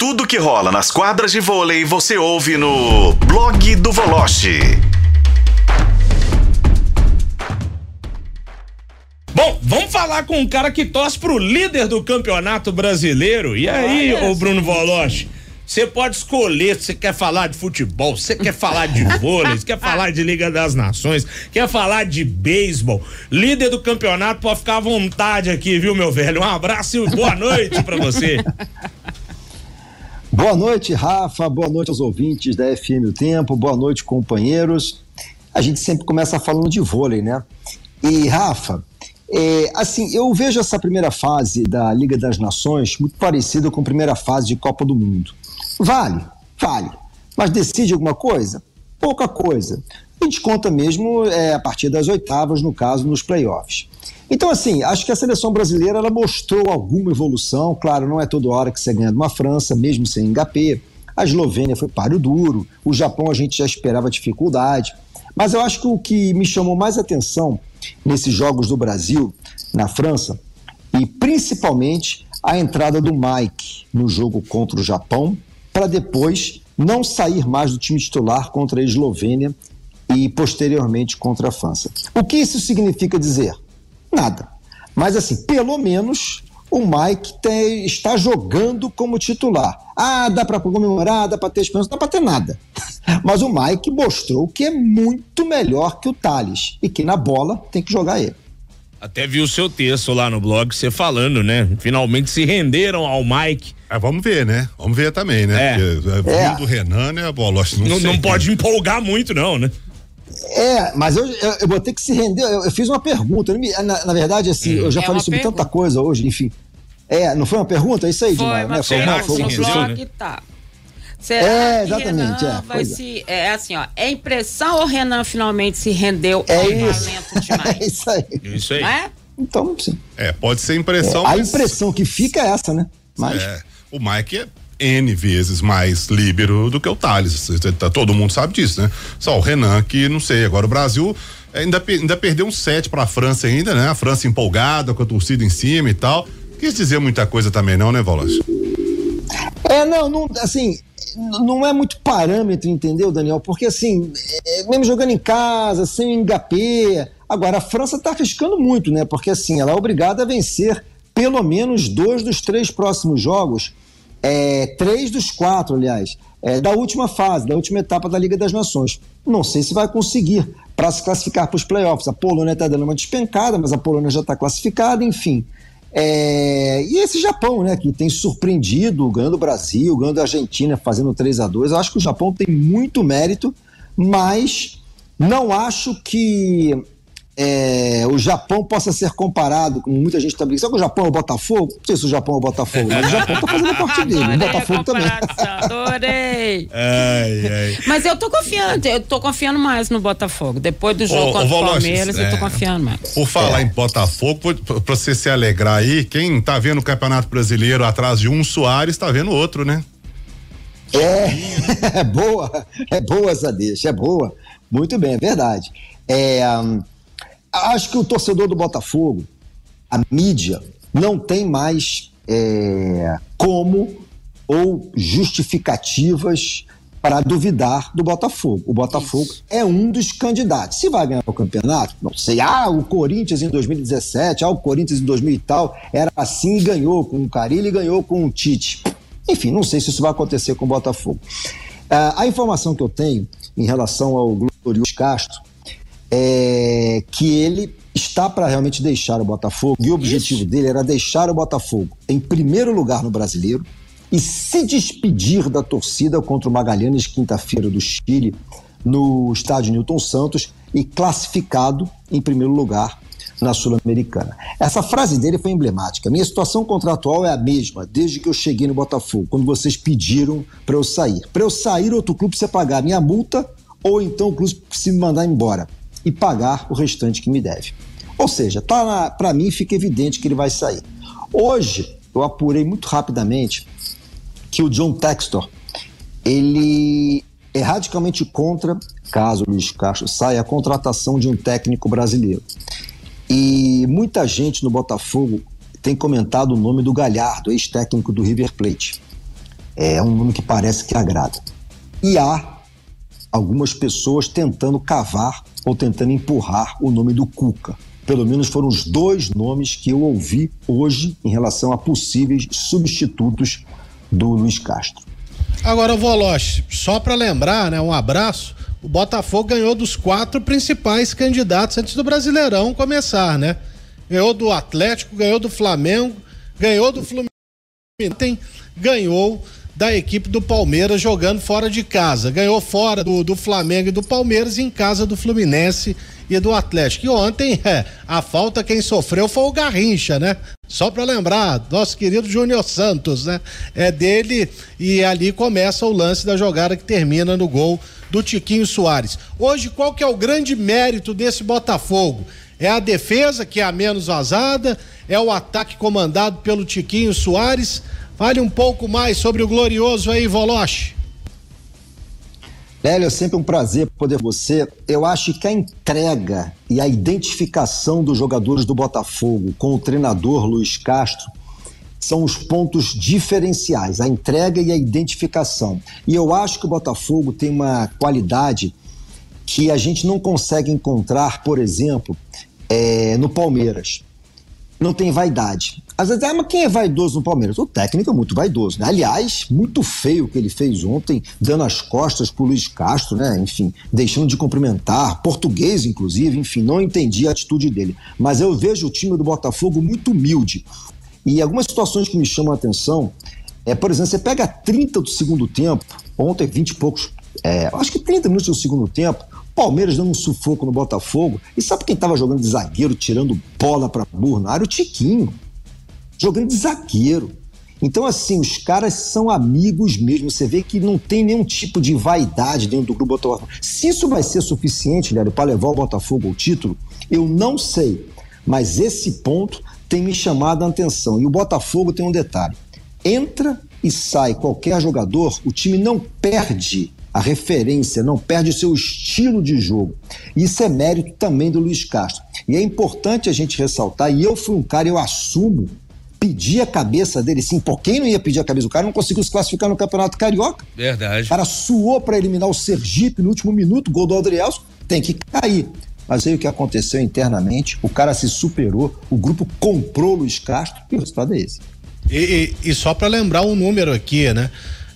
Tudo que rola nas quadras de vôlei você ouve no blog do Voloche. Bom, vamos falar com um cara que torce pro líder do campeonato brasileiro. E aí, ô Bruno Voloche? Você pode escolher se você quer falar de futebol, você quer falar de vôlei, você quer falar de Liga das Nações, quer falar de beisebol. Líder do campeonato pode ficar à vontade aqui, viu, meu velho? Um abraço e boa noite para você. Boa noite, Rafa. Boa noite aos ouvintes da FM O Tempo. Boa noite, companheiros. A gente sempre começa falando de vôlei, né? E, Rafa, é, assim, eu vejo essa primeira fase da Liga das Nações muito parecida com a primeira fase de Copa do Mundo. Vale, vale. Mas decide alguma coisa? Pouca coisa. A gente conta mesmo é, a partir das oitavas, no caso, nos playoffs. Então, assim, acho que a seleção brasileira ela mostrou alguma evolução. Claro, não é toda hora que você ganha de uma França, mesmo sem engapê. A Eslovênia foi páreo duro. O Japão a gente já esperava dificuldade. Mas eu acho que o que me chamou mais atenção nesses jogos do Brasil, na França, e principalmente a entrada do Mike no jogo contra o Japão, para depois não sair mais do time titular contra a Eslovênia e posteriormente contra a França. O que isso significa dizer? Nada. Mas assim, pelo menos o Mike tem, está jogando como titular. Ah, dá para comemorar, dá para ter esperança, dá para ter nada. Mas o Mike mostrou que é muito melhor que o Thales e que na bola tem que jogar ele. Até vi o seu texto lá no blog, você falando, né? Finalmente se renderam ao Mike. É, vamos ver, né? Vamos ver também, né? É. Porque, É. vindo do Renan, né? Bola, não, Não, sei. não pode empolgar muito, não, né? É, mas eu, eu, eu vou ter que se render. Eu, eu fiz uma pergunta. me- Na, na verdade, assim, eu já É falei sobre pergunta. tanta coisa hoje, enfim. É, não foi uma pergunta? É isso aí, Dimar, né? Foi, uma- foi uma blog né? tá. Será É, que exatamente, Renan é, vai é. se. É assim, ó. É impressão ou Renan finalmente se rendeu É ao isso. talento É demais? isso aí. Isso aí. Não é? Então, sim. É, pode ser impressão. a mas- impressão que fica é essa, né? Mas. É, o Mike é N vezes mais líbero do que o Thales. Tá- Todo mundo sabe disso, né? Só o Renan que não sei. Agora o Brasil ainda, pe- ainda perdeu um set pra França ainda, né? A França empolgada, com a torcida em cima e tal. Quis dizer muita coisa também não, né, Volas? É, não, não, assim, não é muito parâmetro, entendeu, Daniel? Porque, assim, é, mesmo jogando em casa, sem engapê. Agora, a França está arriscando muito, né? Porque, assim, ela é obrigada a vencer pelo menos dois dos três próximos jogos, é, três dos quatro, aliás, é, da última fase, da última etapa da Liga das Nações. Não sei se vai conseguir para se classificar para os playoffs. A Polônia está dando uma despencada, mas a Polônia já está classificada, enfim. É, e esse Japão, né, que tem surpreendido, ganhando o Brasil, ganhando a Argentina, fazendo 3 a 2 Eu acho que o Japão tem muito mérito, mas não acho que é, o Japão possa ser comparado, como muita gente está brincando. Sabe que o Japão é o Botafogo? Não sei se o Japão é o Botafogo, mas o Japão está fazendo a parte dele. O Adorei a Botafogo também. adorei. Ai, ai. Mas eu tô confiando, eu tô confiando mais no Botafogo. Depois do jogo Ô, contra o Palmeiras, eu tô é. confiando mais. Por falar em Botafogo, pra- pra você se alegrar aí, quem tá vendo o Campeonato Brasileiro atrás de um Soares, tá vendo outro, né? É, é boa, é boa essa deixa, é boa. Muito bem, é verdade. É, hum, acho que o torcedor do Botafogo, a mídia, não tem mais é, como ou justificativas para duvidar do Botafogo. O Botafogo é um dos candidatos. Se vai ganhar o campeonato, não sei. Ah, o Corinthians em 2017, ah, o Corinthians em 2000 e tal, era assim e ganhou com o Carilli e ganhou com o Tite. Enfim, não sei se isso vai acontecer com o Botafogo. Ah, a informação que eu tenho em relação ao Glorioso Castro é que ele está para realmente deixar o Botafogo e o objetivo dele era deixar o Botafogo em primeiro lugar no Brasileiro e se despedir da torcida contra o Magalhães quinta-feira do Chile no estádio Newton Santos e classificado em primeiro lugar na Sul-Americana. Essa frase dele foi emblemática. Minha situação contratual é a mesma desde que eu cheguei no Botafogo, quando vocês pediram para eu sair. Para eu sair, outro clube precisa pagar minha multa ou então o clube precisa me mandar embora e pagar o restante que me deve. Ou seja, tá para mim fica evidente que ele vai sair. Hoje, eu apurei muito rapidamente que o John Textor ele é radicalmente contra, caso o Luiz Castro saia, a contratação de um técnico brasileiro. E muita gente no Botafogo tem comentado o nome do Galhardo, ex-técnico do River Plate. É um nome que parece que agrada. E há algumas pessoas tentando cavar ou tentando empurrar o nome do Cuca. Pelo menos foram os dois nomes que eu ouvi hoje em relação a possíveis substitutos do Luiz Castro. Agora, Voloche, só para lembrar, né, um abraço. O Botafogo ganhou dos quatro principais candidatos antes do Brasileirão começar, né? Ganhou do Atlético, ganhou do Flamengo, ganhou do Fluminense, ganhou da equipe do Palmeiras jogando fora de casa. Ganhou fora do, do Flamengo e do Palmeiras em casa do Fluminense e do Atlético. E ontem, é, a falta quem sofreu foi o Garrincha, né? Só para lembrar, nosso querido Júnior Santos, né? É dele e ali começa o lance da jogada que termina no gol do Tiquinho Soares. Hoje, qual que é o grande mérito desse Botafogo? É a defesa, que é a menos vazada, é o ataque comandado pelo Tiquinho Soares. Fale um pouco mais sobre o glorioso aí, Voloche. Hélio, é sempre um prazer poder você. Eu acho que a entrega e a identificação dos jogadores do Botafogo com o treinador Luiz Castro são os pontos diferenciais, a entrega e a identificação. E eu acho que o Botafogo tem uma qualidade que a gente não consegue encontrar, por exemplo, é, no Palmeiras não tem vaidade. Às vezes, ah, mas quem é vaidoso no Palmeiras? O técnico é muito vaidoso, né? Aliás, muito feio o que ele fez ontem, dando as costas pro Luiz Castro, né? Enfim, deixando de cumprimentar, português, inclusive, enfim, não entendi a atitude dele. Mas eu vejo o time do Botafogo muito humilde. E algumas situações que me chamam a atenção é, por exemplo, você pega 30 do segundo tempo, ontem 20 e poucos, é, acho que 30 minutos do segundo tempo, Palmeiras dando um sufoco no Botafogo. E sabe quem estava jogando de zagueiro, tirando bola para burro? O Tiquinho. Jogando de zagueiro. Então, assim, os caras são amigos mesmo. Você vê que não tem nenhum tipo de vaidade dentro do grupo Botafogo. Se isso vai ser suficiente, Léo, para levar o Botafogo ao título, eu não sei. Mas esse ponto tem me chamado a atenção. E o Botafogo tem um detalhe: entra e sai qualquer jogador, o time não perde a referência, não perde o seu estilo de jogo. Isso é mérito também do Luiz Castro. E é importante a gente ressaltar, e eu fui um cara, eu assumo, pedir a cabeça dele, sim, por quem não ia pedir a cabeça? O cara não conseguiu se classificar no Campeonato Carioca. Verdade. O cara suou para eliminar o Sergipe no último minuto, gol do Adrielso, tem que cair. Mas aí o que aconteceu internamente, o cara se superou, o grupo comprou o Luiz Castro e o resultado é esse. E, e, e só para lembrar um número aqui, né?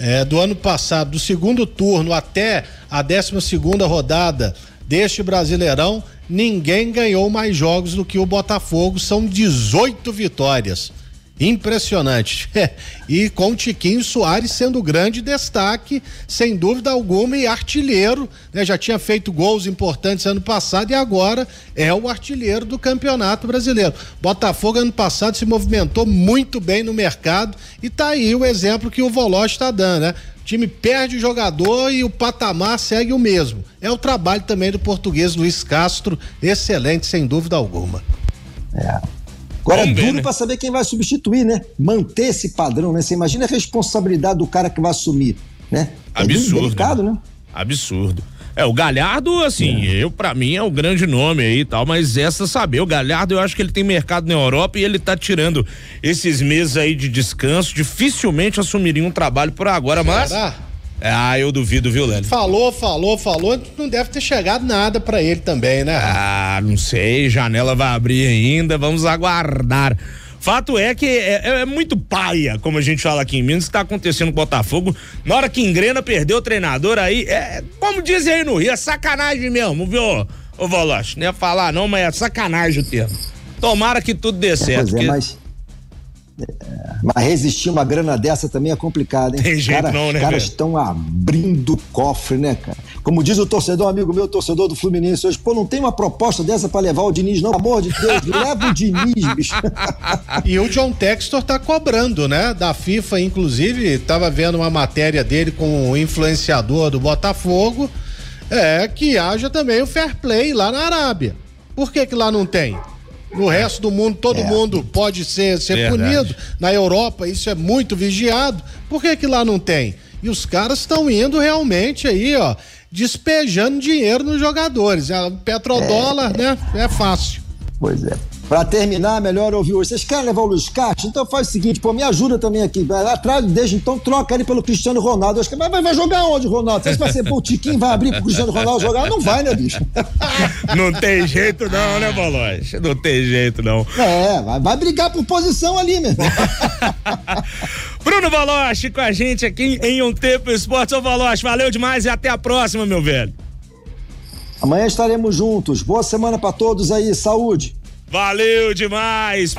É, do ano passado, do segundo turno até a 12 segunda rodada deste Brasileirão, ninguém ganhou mais jogos do que o Botafogo, são 18 vitórias. Impressionante. e com Tiquinho Soares sendo grande destaque, sem dúvida alguma, e artilheiro, né? Já tinha feito gols importantes ano passado e agora é o artilheiro do Campeonato Brasileiro. Botafogo ano passado se movimentou muito bem no mercado e tá aí o exemplo que o Voloche está dando, né? O time perde o jogador e o patamar segue o mesmo. É o trabalho também do português Luiz Castro, excelente, sem dúvida alguma. É. Agora é duro para saber quem vai substituir, né? Manter esse padrão, né? Você imagina a responsabilidade do cara que vai assumir, né? É Absurdo. É delicado, né? Absurdo. É, o Galhardo, assim, é. eu, para mim, é o grande nome aí e tal, mas essa saber, o Galhardo, eu acho que ele tem mercado na Europa e ele tá tirando esses meses aí de descanso, dificilmente assumiria um trabalho por agora, mas. Será? Ah, eu duvido, viu, Lélio? Falou, falou, falou, não deve ter chegado nada para ele também, né? Ah, não sei, janela vai abrir ainda, vamos aguardar. Fato é que é, é, é muito paia, como a gente fala aqui em Minas, que tá acontecendo com o Botafogo. Na hora que engrena, perdeu o treinador aí, é, como dizem aí no Rio, é sacanagem mesmo, viu, ô Voloche? Não ia falar não, mas é sacanagem o termo. Tomara que tudo dê certo. Pois é, mas mas resistir uma grana dessa também é complicado, hein? Tem jeito cara, não, né? Os caras estão abrindo cofre, né, cara? Como diz o torcedor, amigo meu, torcedor do Fluminense hoje, pô, não tem uma proposta dessa para levar o Diniz, não, amor de Deus, leva o Diniz, bicho. e o John Textor tá cobrando, né? Da FIFA, inclusive, tava vendo uma matéria dele com o influenciador do Botafogo, é que haja também o fair play lá na Arábia. Por que que lá não tem? No resto do mundo, todo é. mundo pode ser, ser punido. Na Europa, isso é muito vigiado. Por que que lá não tem? E os caras estão indo realmente aí, ó, despejando dinheiro nos jogadores. O petrodólar, é. né? É fácil. Pois é. Pra terminar, melhor ouvir hoje. Vocês querem levar o Luiz Castro? Então faz o seguinte, pô, me ajuda também aqui. Atrás, desde então, troca ele pelo Cristiano Ronaldo. Eu acho que vai, vai jogar onde, Ronaldo? Você vai ser, pô, o Tiquinho vai abrir pro Cristiano Ronaldo jogar? Não vai, né, bicho? Não tem jeito não, né, Boloche? Não tem jeito não. É, vai, vai brigar por posição ali, meu irmão. Bruno Baloche com a gente aqui em Um Tempo Esportes. Ô Baloche, valeu demais e até a próxima, meu velho. Amanhã estaremos juntos. Boa semana pra todos aí. Saúde. Valeu demais.